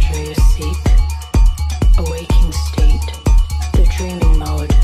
treasure you seek, a waking state, the dreaming mode.